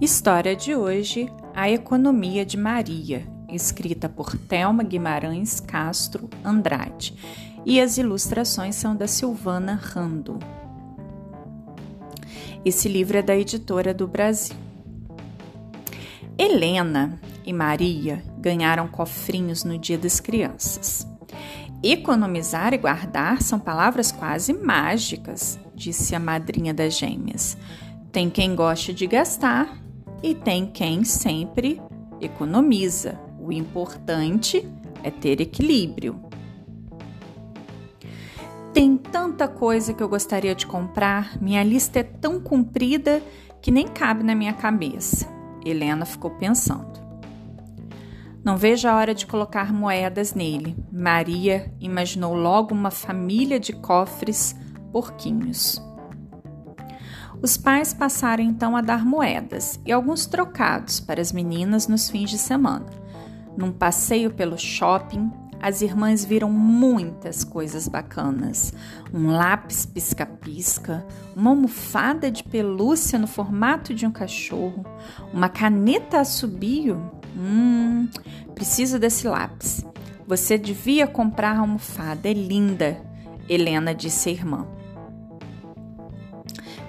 História de hoje: A Economia de Maria, escrita por Thelma Guimarães Castro Andrade, e as ilustrações são da Silvana Rando. Esse livro é da editora do Brasil. Helena e Maria ganharam cofrinhos no Dia das Crianças. Economizar e guardar são palavras quase mágicas, disse a madrinha das gêmeas. Tem quem goste de gastar e tem quem sempre economiza. O importante é ter equilíbrio. Tem tanta coisa que eu gostaria de comprar, minha lista é tão comprida que nem cabe na minha cabeça. Helena ficou pensando. Não vejo a hora de colocar moedas nele. Maria imaginou logo uma família de cofres porquinhos. Os pais passaram então a dar moedas e alguns trocados para as meninas nos fins de semana. Num passeio pelo shopping, as irmãs viram muitas coisas bacanas: um lápis pisca-pisca, uma almofada de pelúcia no formato de um cachorro, uma caneta assobio. Hum, preciso desse lápis. Você devia comprar a almofada, é linda, Helena disse à irmã.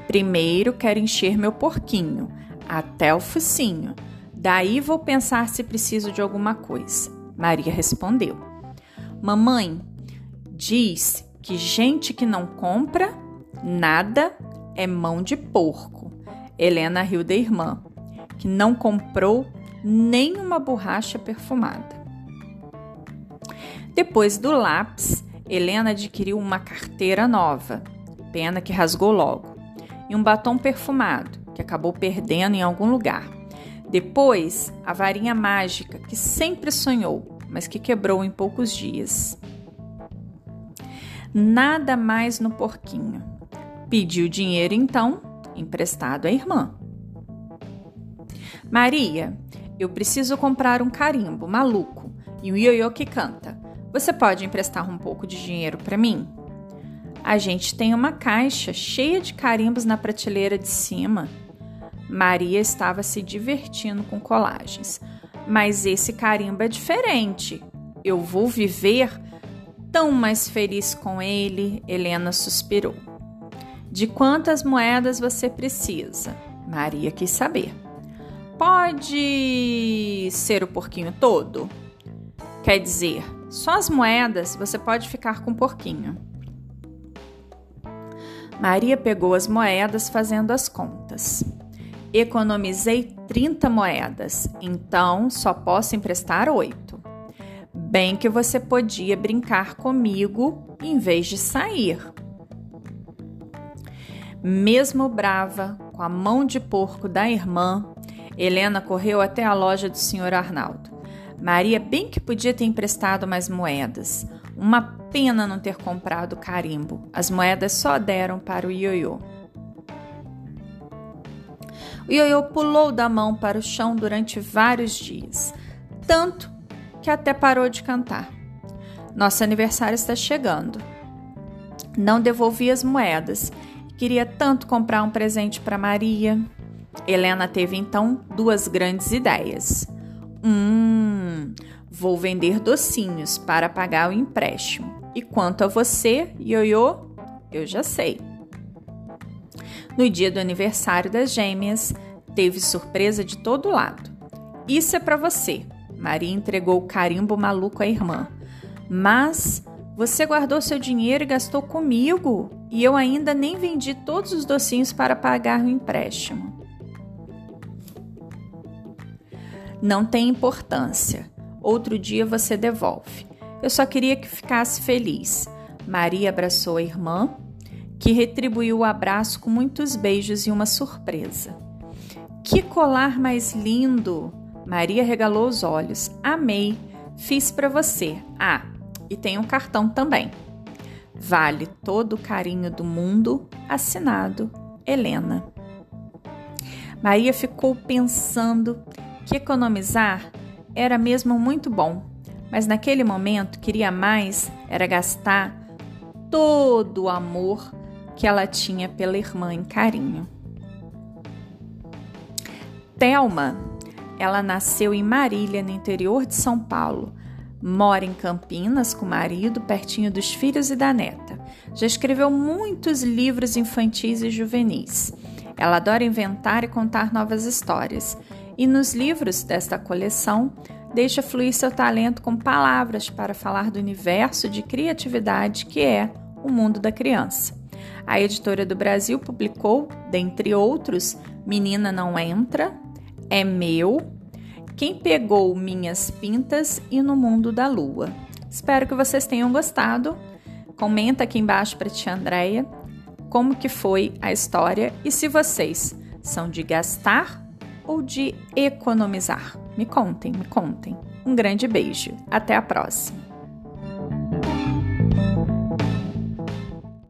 Primeiro quero encher meu porquinho, até o focinho. Daí vou pensar se preciso de alguma coisa. Maria respondeu: Mamãe, diz que gente que não compra nada é mão de porco. Helena riu da irmã, que não comprou nem uma borracha perfumada. Depois do lápis, Helena adquiriu uma carteira nova, pena que rasgou logo e um batom perfumado, que acabou perdendo em algum lugar. Depois, a varinha mágica que sempre sonhou, mas que quebrou em poucos dias. Nada mais no porquinho. Pediu dinheiro então, emprestado à irmã. Maria, eu preciso comprar um carimbo maluco e um ioiô que canta. Você pode emprestar um pouco de dinheiro para mim? A gente tem uma caixa cheia de carimbos na prateleira de cima. Maria estava se divertindo com colagens. Mas esse carimbo é diferente. Eu vou viver tão mais feliz com ele, Helena suspirou. De quantas moedas você precisa? Maria quis saber. Pode ser o porquinho todo? Quer dizer, só as moedas você pode ficar com o porquinho. Maria pegou as moedas fazendo as contas. Economizei 30 moedas, então só posso emprestar oito. Bem que você podia brincar comigo em vez de sair. Mesmo brava, com a mão de porco da irmã, Helena correu até a loja do Sr. Arnaldo. Maria bem que podia ter emprestado mais moedas. Uma pena não ter comprado carimbo. As moedas só deram para o ioiô. O ioiô pulou da mão para o chão durante vários dias, tanto que até parou de cantar. Nosso aniversário está chegando. Não devolvi as moedas. Queria tanto comprar um presente para Maria. Helena teve então duas grandes ideias. Hum, Vou vender docinhos para pagar o empréstimo. E quanto a você, Ioiô, eu já sei. No dia do aniversário das gêmeas, teve surpresa de todo lado. Isso é para você. Maria entregou o carimbo maluco à irmã. Mas você guardou seu dinheiro e gastou comigo, e eu ainda nem vendi todos os docinhos para pagar o empréstimo. Não tem importância. Outro dia você devolve. Eu só queria que ficasse feliz. Maria abraçou a irmã, que retribuiu o abraço com muitos beijos e uma surpresa. Que colar mais lindo! Maria regalou os olhos. Amei. Fiz para você. Ah, e tem um cartão também. Vale todo o carinho do mundo. Assinado Helena. Maria ficou pensando que economizar era mesmo muito bom, mas naquele momento queria mais era gastar todo o amor que ela tinha pela irmã em carinho. Thelma, ela nasceu em Marília, no interior de São Paulo. Mora em Campinas com o marido, pertinho dos filhos e da neta. Já escreveu muitos livros infantis e juvenis. Ela adora inventar e contar novas histórias. E nos livros desta coleção, deixa fluir seu talento com palavras para falar do universo de criatividade que é o mundo da criança. A editora do Brasil publicou, dentre outros, Menina Não Entra, É Meu, Quem Pegou Minhas Pintas e No Mundo da Lua. Espero que vocês tenham gostado. Comenta aqui embaixo para tia Andréia como que foi a história e se vocês são de gastar ou de economizar. Me contem, me contem. Um grande beijo. Até a próxima.